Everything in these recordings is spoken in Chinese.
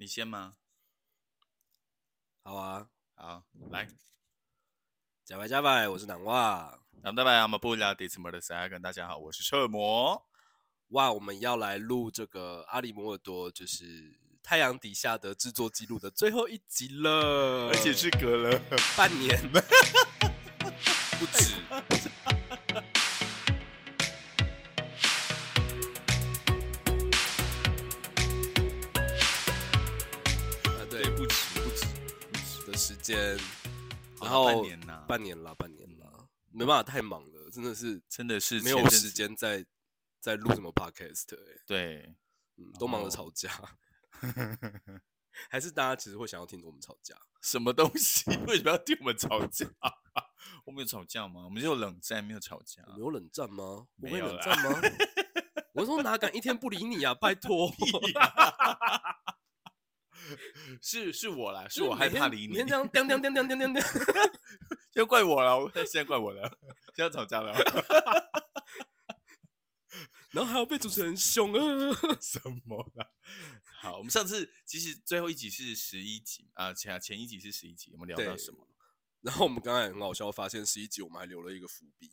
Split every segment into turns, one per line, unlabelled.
你先吗？
好啊，
好，来，
加拜加拜，我是南袜。
咱们大家好，我们不聊迪斯摩的三跟大家好，我是车魔。
哇，我们要来录这个阿里摩尔多，就是太阳底下的制作记录的最后一集了，
而且是隔了
半年，不止。间，然后
半年啦，
半年了，半年了，没办法，太忙了，真的是
真的是
没有时间在在录什么 podcast，欸
对，
嗯，都忙着
哦
吵架，还是大家其实会想要听我们吵架？
什么东西？为什么要听我们吵架？我们有吵架吗？我们就冷战，没有吵架
我。们有冷战吗？
没有
冷战吗？我说哪敢一天不理你啊！拜托，
是是我啦，是我害怕理你
每天，这样叮叮叮叮叮叮叮，
就 怪我了。我 现在怪我了，现在吵架了。
然后还要被主持人凶啊！
什么啦？好，我们上次其实最后一集是十一集啊，前前一集是十一集，我们聊到什么？
然后我们刚才很好笑，发现十一集我们还留了一个伏笔。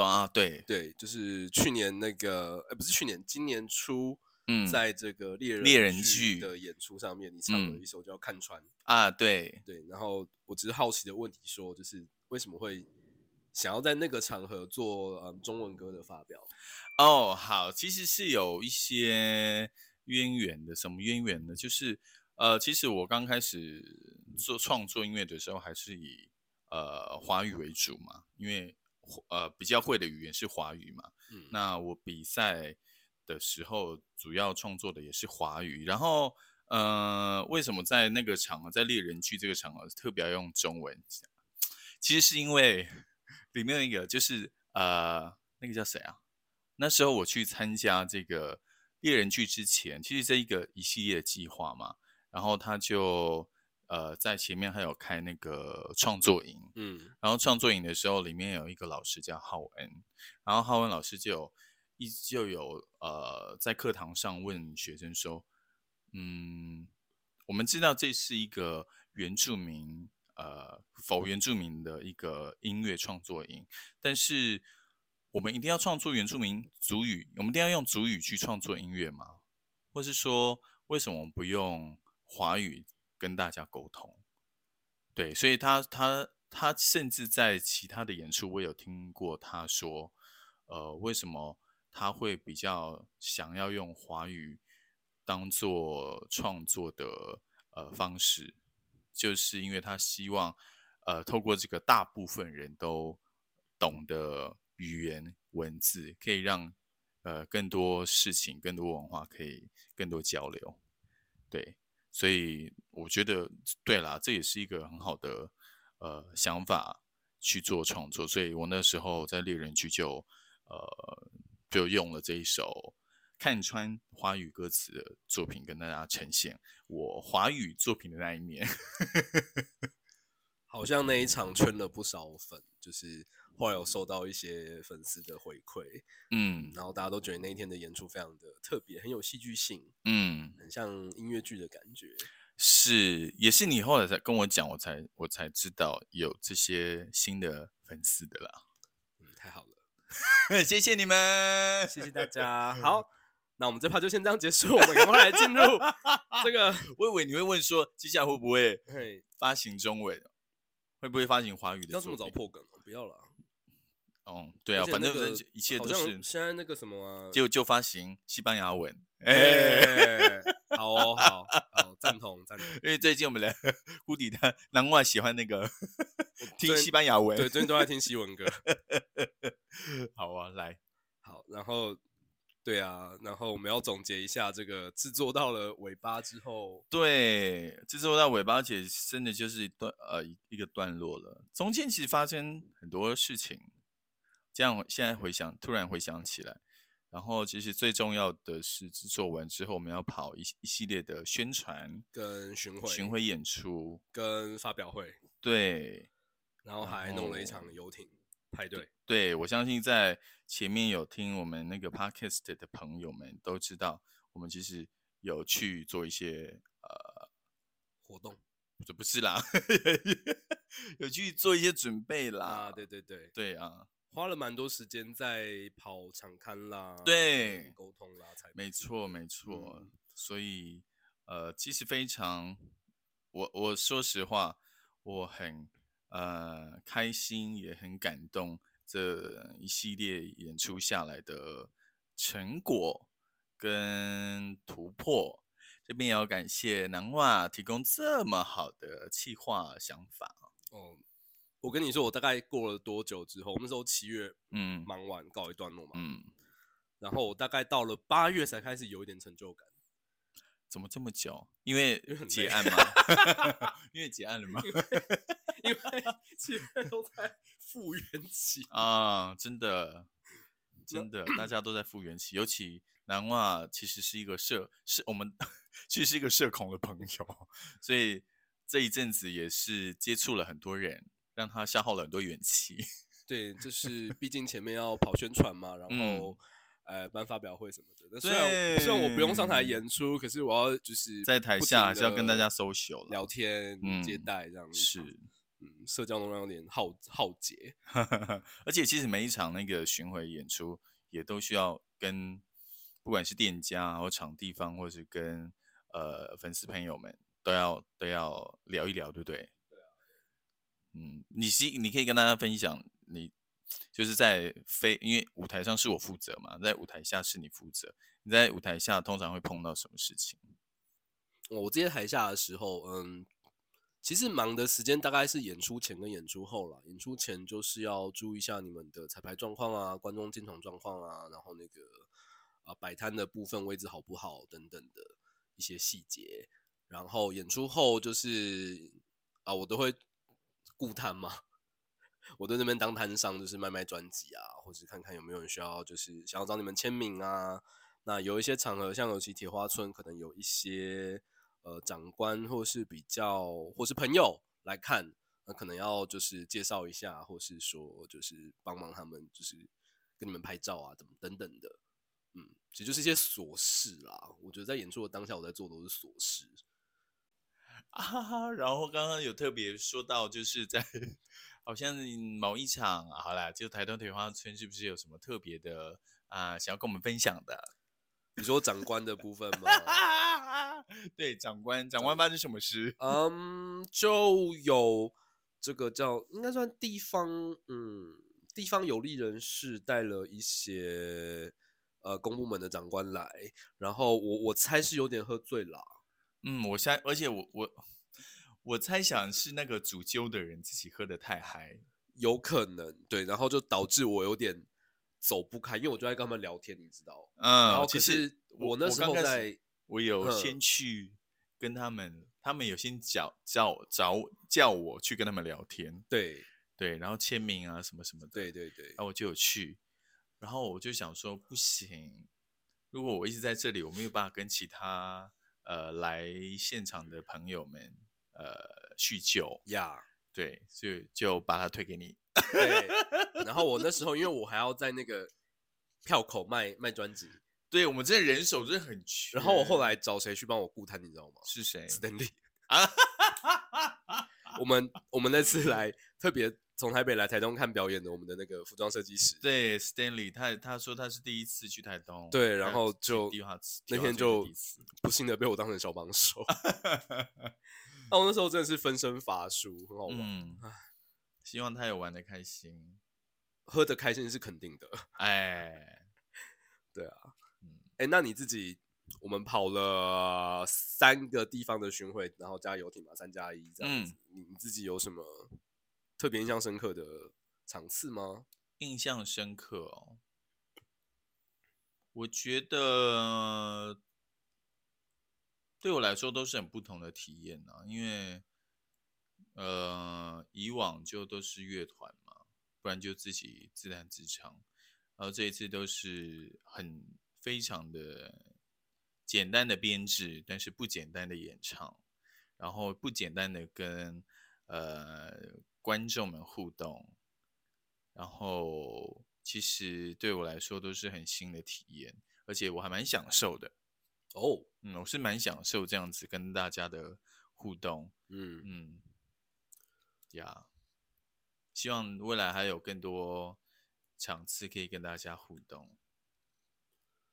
啊，对，
对，就是去年那个，呃，不是去年，今年初，
嗯，
在这个猎人
猎人
剧
剧
的演出上面，你唱了
嗯
一首叫《看穿》。
啊，对，
对，然后我只是好奇的问题说，就是为什么会想要在那个场合做嗯中文歌的发表？
哦，好，其实是有一些渊源的。什么渊源呢？就是呃，其实我刚开始做创作音乐的时候，还是以呃华语为主嘛，因为呃比较会的语言是华语嘛。
嗯，
那我比赛的时候，主要创作的也是华语。然后，呃，为什么在那个场合，在猎人剧这个场合特别要用中文？其实是因为里面有一个就是呃，那个叫谁啊？那时候我去参加这个猎人剧之前，其实这一个一系列的计划嘛，然后他就呃在前面还有开那个创作营，
嗯
然后创作营的时候，里面有一个老师叫浩恩，然后浩恩老师就有一就有呃在课堂上问学生说，嗯，我们知道这是一个原住民呃否原住民的一个音乐创作营，但是我们一定要创作原住民族语，我们一定要用族语去创作音乐吗？或是说，为什么我们不用华语跟大家沟通？对，所以他他他甚至在其他的演出，我有听过他说，呃，为什么他会比较想要用华语当做创作的呃方式，就是因为他希望呃透过这个大部分人都懂的语言文字，可以让呃更多事情、更多文化可以更多交流，对。所以我觉得，对啦，这也是一个很好的呃想法去做创作。所以我那时候在猎人剧就呃就用了这一首看穿华语歌词的作品，跟大家呈现我华语作品的那一面。
好像那一场圈了不少粉，就是后来有收到一些粉丝的回馈，
嗯
然后大家都觉得那一天的演出非常的特别，很有戏剧性，
嗯，
很像音乐剧的感觉。
是，也是你后来才跟我讲，我才我才知道有这些新的粉丝的啦。
嗯，太好了，
谢谢你们，
谢谢大家。好，那我们这趴就先这样结束，我们赶快来进入 这个。
我以为你会问说，接下来会不会，发行中文，会不会发行华语的？
要这么早？破梗了？不要了。
哦，对啊，反正
那个
反正一切都是
现在那个什么啊，
就就发行西班牙文。哎，
哎，好哦，好好赞同赞同。
因为最近我们的谷底的 难怪喜欢那个 听西班牙文。
对，最近都在听西文歌。
好啊，来，
好，然后对啊，然后我们要总结一下这个制作到了尾巴之后，
对，制作到尾巴，而且真的就是一段呃一一个段落了。中间其实发生很多事情，这样现在回想，突然回想起来，然后其实最重要的是制作完之后，我们要跑一一系列的宣传、
跟巡回、
巡回演出，
跟发表会，
对
然后
然
还弄了一
后
场游艇派对。
对，我相信在前面有听我们那个 podcast 的朋友们都知道，我们其实有去做一些呃
活动
这不是啦，有去做一些准备啦。
啊，对对对，
对啊，
花了蛮多时间在跑场刊啦，
对
跟沟通啦，才
没错没错。
嗯
所以呃，其实非常，我我说实话，我很呃开心，也很感动这一系列演出下来的成果跟突破。这边也要感谢南华提供这么好的企划想法。
哦。我跟你说，我大概过了多久之后，我们那时候七月
嗯
忙完告一段落嘛，
嗯，
然后我大概到了八月才开始有一点成就感。
怎么这么久？因为结案吗？因为结案了吗？
因为七月都在复原期。
啊，真的，真的，大家都在复原期，尤其南袜其实是一个社，是我们其实是一个社恐的朋友，所以这一阵子也是接触了很多人，让他消耗了很多元气。
对，就是毕竟前面要跑宣传嘛，然
嗯
后、呃办发表会什么的。那虽然虽然我不用上台演出，可是我要就是
在台下还是要跟大家 social 了
聊天、接
嗯
待这样子。
是，
嗯，社交能量有点耗耗竭。
而且其实每一场那个巡回演出也都需要跟不管是店家或场地方，或是跟呃粉丝朋友们都要都要聊一聊，对不对？嗯，你是你可以跟大家分享你就是在非因为舞台上是我负责嘛，在舞台下是你负责。你在舞台下通常会碰到什么事情？
我这些台下的时候，嗯，其实忙的时间大概是演出前跟演出后啦。演出前就是要注意一下你们的彩排状况啊、观众进场状况啊，然后那个啊摆摊的部分位置好不好等等的一些细节。然后演出后就是啊，我都会固摊嘛，我在那边当摊商，就是卖卖专辑啊，或是看看有没有人需要，就是想要找你们签名啊。那有一些场合，像尤其铁花村，可能有一些呃长官或是比较或是朋友来看，那可能要就是介绍一下，或是说就是帮忙他们，就是跟你们拍照啊，等等等的。嗯，其实就是一些琐事啦。我觉得在演出的当下，我在做的都是琐事。
啊哈，然后刚刚有特别说到，就是在好像某一场，好啦，就台东铁花村是不是有什么特别的啊、想要跟我们分享的？
你说长官的部分吗？
对，长官，长官发生什么事？
嗯，就有这个叫应该算地方，嗯，地方有利人士带了一些呃公部门的长官来，然后我我猜是有点喝醉啦。
嗯，我猜，而且我我我猜想是那个主揪的人自己喝的太嗨，
有可能对，然后就导致我有点走不开，因为我就在跟他们聊天，你知道。
嗯，
然后
其实
我那时候在
我有
嗯
先去跟他们，他们有先叫叫找我叫我去跟他们聊天，
对
对，然后签名啊什么什么的，
对对对
然后我就有去，然后我就想说不行，如果我一直在这里，我没有办法跟其他呃来现场的朋友们呃叙旧，
呀
对，所以就把它推给你。
对。然后我那时候因为我还要在那个票口卖卖专辑，
对我们这人手真的很缺。
然后我后来找谁去帮我顾摊，你知道吗
是谁
？Stanley。
啊？
我们我们那次来特别从台北来台东看表演的，我们的那个服装设计师，
对 Stanley，他他说他是第一次去台东，
对然后就那天就不幸的被我当成小帮手。那我那时候真的是分身乏术，很好玩，
嗯，希望他有玩的开心。
喝的开心是肯定的。
哎，
对啊，
嗯
哎、那你自己，我们跑了三个地方的巡回，然后加游艇嘛，三加一这样子。你你自己有什么特别印象深刻的场次吗？
印象深刻哦。我觉得对我来说都是很不同的体验啊，因为呃以往就都是乐团嘛，不然就自己自弹自唱，然后这一次都是很非常的简单的编制，但是不简单的演唱，然后不简单的跟呃观众们互动，然后其实对我来说都是很新的体验，而且我还蛮享受的。
哦，
嗯，我是蛮享受这样子跟大家的互动。
嗯，
嗯，呀，希望未来还有更多场次可以跟大家互动。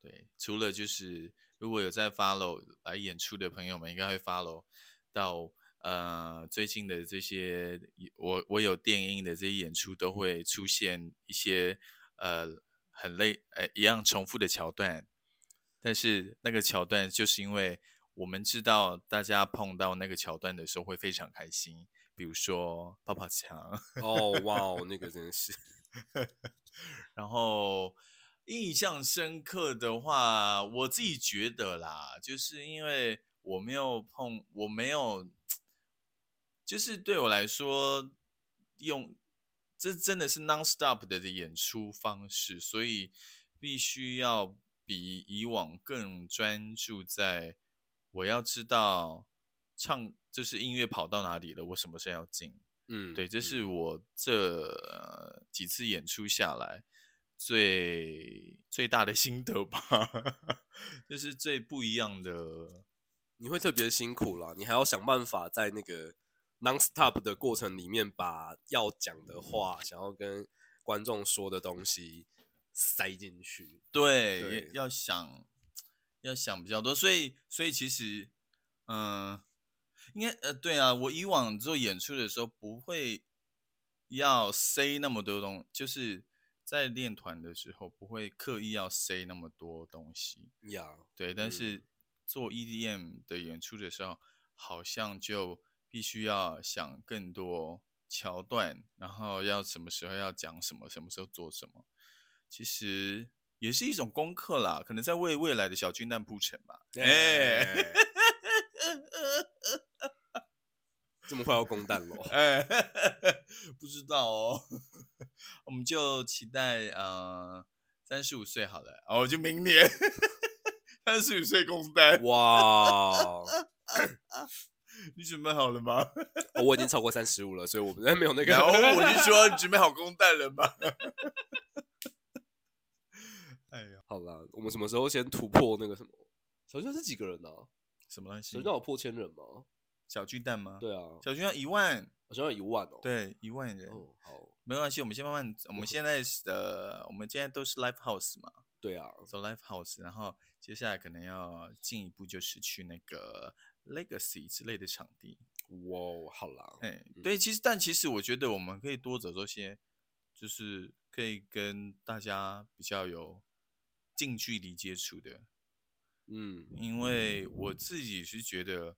对，除了就是如果有在 follow 来演出的朋友们，应该会 follow 到呃最近的这些我我有电影的这些演出都会出现一些呃很累呃一样重复的桥段，但是那个桥段就是因为我们知道大家碰到那个桥段的时候会非常开心，比如说泡泡墙。
哦，哇哦，那个真的是，
然后印象深刻的话，我自己觉得啦，就是因为我没有碰，我没有，就是对我来说，用这真的是 non-stop 的演出方式，所以必须要比以往更专注在我要知道唱就是音乐跑到哪里了，我什么时候要进。
嗯，
对，这
嗯
是我这、呃几次演出下来最最大的心得吧，就是最不一样的。
你会特别辛苦啦，你还要想办法在那个 non-stop 的过程里面，把要讲的话、想要跟观众说的东西塞进去。
对，
对
要想要想比较多，所以所以其实，嗯、应该呃，对啊，我以往做演出的时候不会要塞那么多东，就是在练团的时候不会刻意要塞那么多东西。
呀，
对，但
嗯
是做 EDM 的演出的时候，好像就必须要想更多桥段，然后要什么时候要讲什么，什么时候做什么，其实也是一种功课啦，可能在为未来的小军蛋铺陈吧。哎、
哎，这么快要公蛋了？
哎，不知道哦，我们就期待呃三十五岁好了，哦，就明年 三十五岁公蛋，
哇，
你准备好了吗？
哦我已经超过三十五了，所以我们没有那个。
然后 我就说你准备好公蛋了吗？哎呀，
好啦，我们什么时候先突破那个什么？小军是几个人呢、啊？
什么东西
小军？有破千人吗？
小巨蛋吗？，
对啊，
小巨蛋一万，
好像要一万哦。，
对，一万人，
哦，好，
没关系，我们先慢慢，我们现在是呃，我们现在都是 live house 嘛，
对啊，
走 live house，然后接下来可能要进一步就是去那个 legacy 之类的场地。
哇，好啦，
哎，
嗯
对，其实但其实我觉得我们可以多走这些，就是可以跟大家比较有近距离接触的，
嗯，
因为我自己是觉得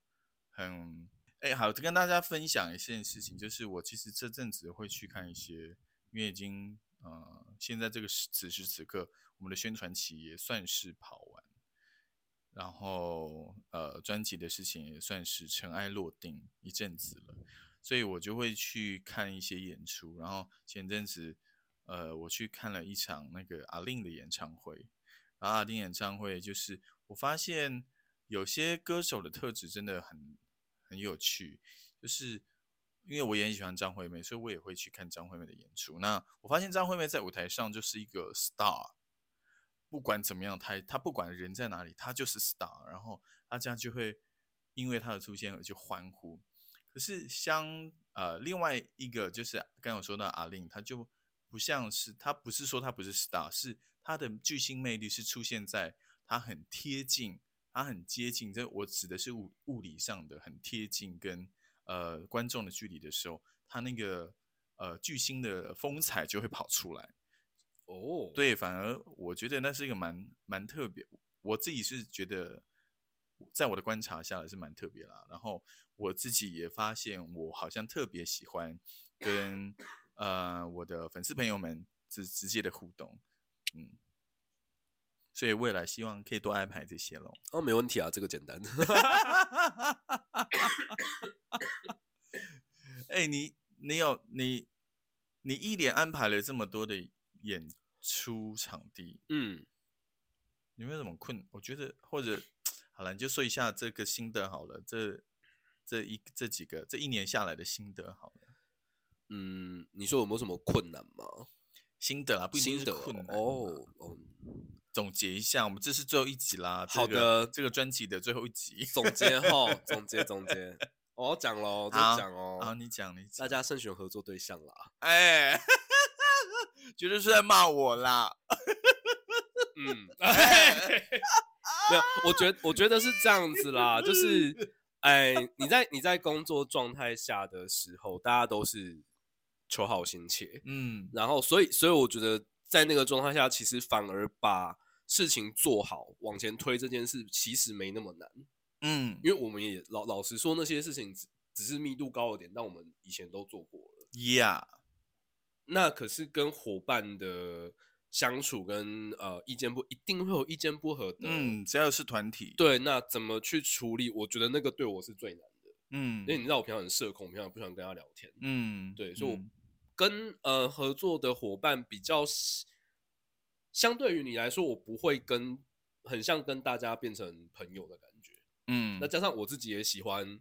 很，哎，好，跟大家分享一件事情，就是我其实这阵子会去看一些，因为已经呃，现在这个时此时此刻，我们的宣传期也算是跑完，然后呃，专辑的事情也算是尘埃落定一阵子了，所以我就会去看一些演出，然后前阵子呃，我去看了一场那个阿令的演唱会。然后阿丁演唱会，就是我发现有些歌手的特质真的很很有趣，就是因为我也很喜欢张惠妹，所以我也会去看张惠妹的演出。那我发现张惠妹在舞台上就是一个 star，不管怎么样，他他不管人在哪里，他就是 star，然后大家就会因为他的出现而去欢呼。可是相呃另外一个就是刚刚有说到阿令，他就不像是他不是说他不是 star，是他的巨星魅力是出现在他很贴近，他很接近，这我指的是物物理上的很贴近跟呃观众的距离的时候，他那个呃巨星的风采就会跑出来。
哦，，
对，反而我觉得那是一个蛮蛮特别，我自己是觉得，在我的观察下来是蛮特别啦。然后我自己也发现，我好像特别喜欢跟呃我的粉丝朋友们直直接的互动，嗯，所以未来希望可以多安排这些咯。
哦，没问题啊，这个简单。
哎、你你有你你一连安排了这么多的演出场地，
嗯，
有没有什么困？我觉得或者 好了，你就说一下这个心得好了。这这一这几个这一年下来的心得好了，
嗯，你说有没有什么困难吗？
心得啊，不一定
心得
是困难
哦哦，
总结一下，我们这是最后一集啦。
好的
这个专辑的最后一集。
总结哈，总结总结。我要讲喽，
好
讲哦，
好，你讲，你讲
大。家慎选合作对象啦。
哎，绝对是在骂我啦。
嗯，没有，我觉得我觉得是这样子啦，就是，哎，你在你在工作状态下的时候，大家都是求好心切，
嗯
然后所以所以我觉得在那个状态下，其实反而把事情做好往前推这件事，其实没那么难，
嗯
因为我们也老老实说，那些事情只只是密度高了点，但我们以前都做过了。
，Yeah，
那可是跟伙伴的相处跟呃意见不一定会有意见不合的，
嗯，只要是团体，，
对，那怎么去处理？我觉得那个对我是最难的，
嗯
因为你知道我平常很社恐，平常不喜欢跟他聊天。
嗯，
对，所以我
嗯
跟呃合作的伙伴比较喜，相对于你来说，我不会跟很像跟大家变成朋友的感觉。
嗯，
那加上我自己也喜欢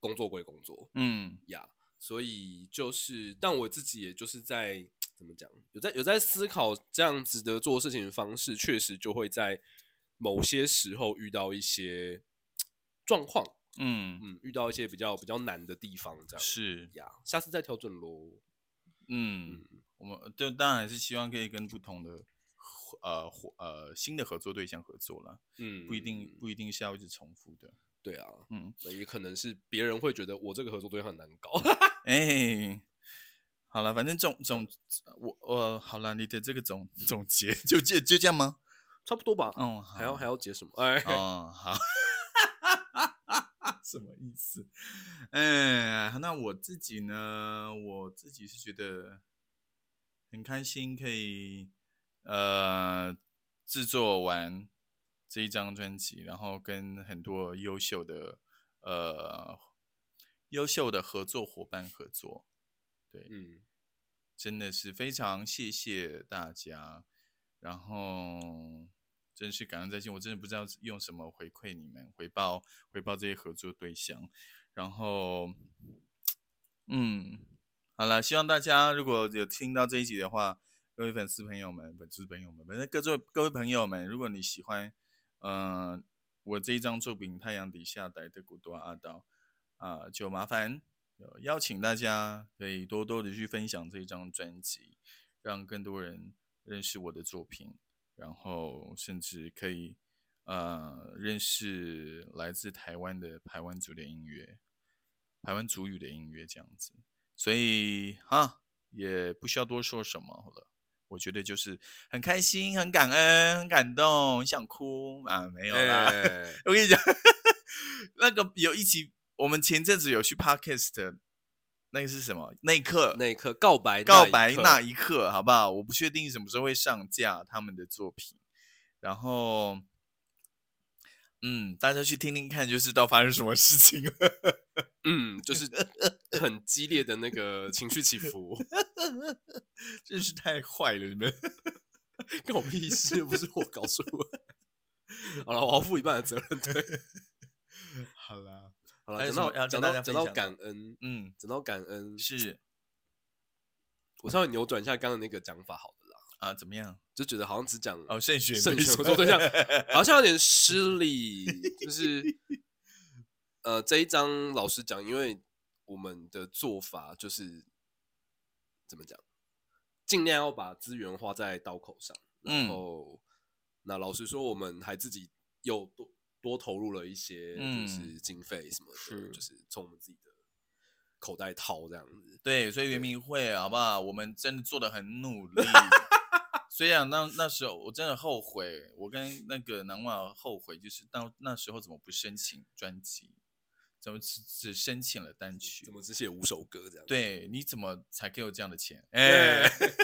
工作归工作
嗯
呀所以就是，但我自己也就是在怎么讲，有在有在思考这样子的做事情的方式，确实就会在某些时候遇到一些状况，
嗯，
嗯，遇到一些比较比较难的地方，这样
是，
呀，下次再调整喽。
嗯，我们就当然还是希望可以跟不同的呃伙呃新的合作对象合作了，
嗯，
不一定不一定是要一直重复的，
对啊，
嗯，
那也可能是别人会觉得我这个合作对象很难搞。
哎。好了，反正总总我我好了，你的这个总总结就就就这样吗？
差不多吧。
嗯，
还要还
要
要解什么？哎，
哦，好，什么意思？哎，那我自己呢？我自己是觉得很开心，可以呃制作完这一张专辑，然后跟很多优秀的呃优秀的合作伙伴合作，对，
嗯，
真的是非常谢谢大家，然后真是感恩在心，我真的不知道用什么回馈你们，回报回报这些合作对象，然后，嗯，好了，希望大家如果有听到这一集的话，各位粉丝朋友们、粉丝朋友们，反正各位各位朋友们，如果你喜欢，嗯、我这一张作品《太阳底下来的古多阿道》啊、就麻烦邀请大家可以多多的去分享这一张专辑，让更多人认识我的作品，然后甚至可以呃认识来自台湾的台湾族的音乐，台湾族语的音乐这样子。所以哈也不需要多说什么了。我觉得就是很开心、很感恩、很感动、很想哭啊，没有啦。
哎
我跟你讲，那个有一集，我们前阵子有去 podcast，那个是什么？那一刻，
那一刻告白，
告白
那
那一刻，好不好？我不确定什么时候会上架他们的作品，然后，嗯，大家去听听看，就知道发生什么事情了。
嗯，就是很激烈的那个情绪起伏，
真是太坏了，你们。
跟我屁事，又不是我搞出来。好了，我要负一半的责任。对，
好啦，
好了，讲到讲到讲到感恩，
嗯，
讲到感恩，
是
我稍微扭转一下刚刚那个讲法，好了啦，
啊，怎么样？
就觉得好像只讲
哦，慎选
慎
对象
选合作对象，好像有点失礼。就是呃，这一章老实讲，因为我们的做法就是怎么讲，尽量要把资源花在刀口上，然
嗯
后、那老实说，我们还自己又多多投入了一些就
嗯
是经费什么的，
是
就是从我们自己的口袋掏这样子。
对，所以圆明会好不好？我们真的做的很努力。虽然那那时候我真的后悔，我跟那个南瓦后悔，就是到那时候怎么不申请专辑，怎么只只申请了单曲
怎？么只写五首歌这样？，
对，你怎么才给我这样的钱？哎，
对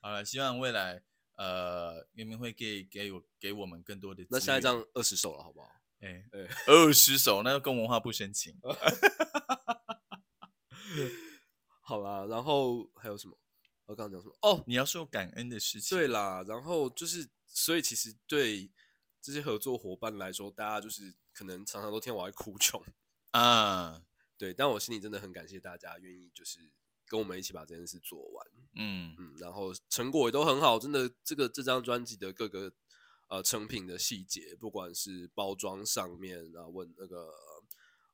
好了，希望未来呃明明会给给我给我们更多的
那下一张二十首了，好不好？
哎
哎
二十首，那就跟文化部申请。
好啦，然后还有什么？我刚刚讲什么？哦，
你要说感恩的事情，
对啦，然后就是，所以其实对这些合作伙伴来说，大家就是可能常常都听我在哭穷，
啊，
对，但我心里真的很感谢大家愿意就是跟我们一起把这件事做完，
嗯
嗯，然后成果也都很好，真的，这个这张专辑的各个呃成品的细节，不管是包装上面啊，问那个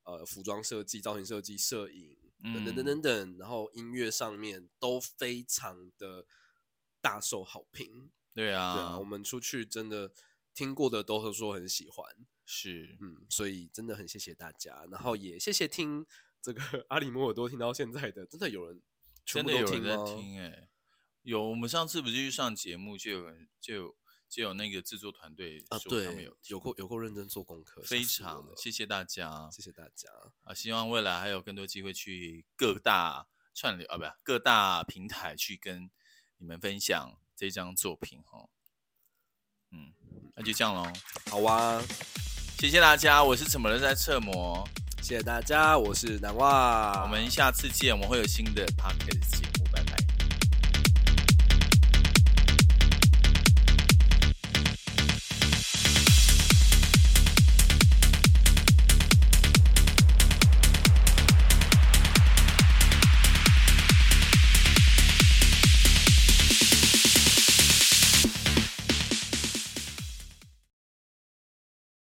呃服装设计、造型设计、摄影等等
嗯
等等等，然后音乐上面都非常的大受好评。
对啊，
对啊，我们出去真的听过的都会说很喜欢，
是
嗯，所以真的很谢谢大家，然后也谢谢听这个阿里摩尔多听到现在的，真的有人全
真
部
的有人在
听吗？
听哎、有我们上次不是去上节目，就有人就有就有那个制作团队
啊，
说他们
对，
有
有够 有够认真做功课，
非
吓死我了
常谢谢大家
谢谢大家，
啊！希望未来还有更多机会去各大串流啊，不各大平台去跟你们分享这张作品哦。嗯，那就这样喽，
好啊，
谢谢大家，我是怎么了在侧模，
谢谢大家，我是南袜，
我们下次见，我们会有新的 p o c a s t 节目。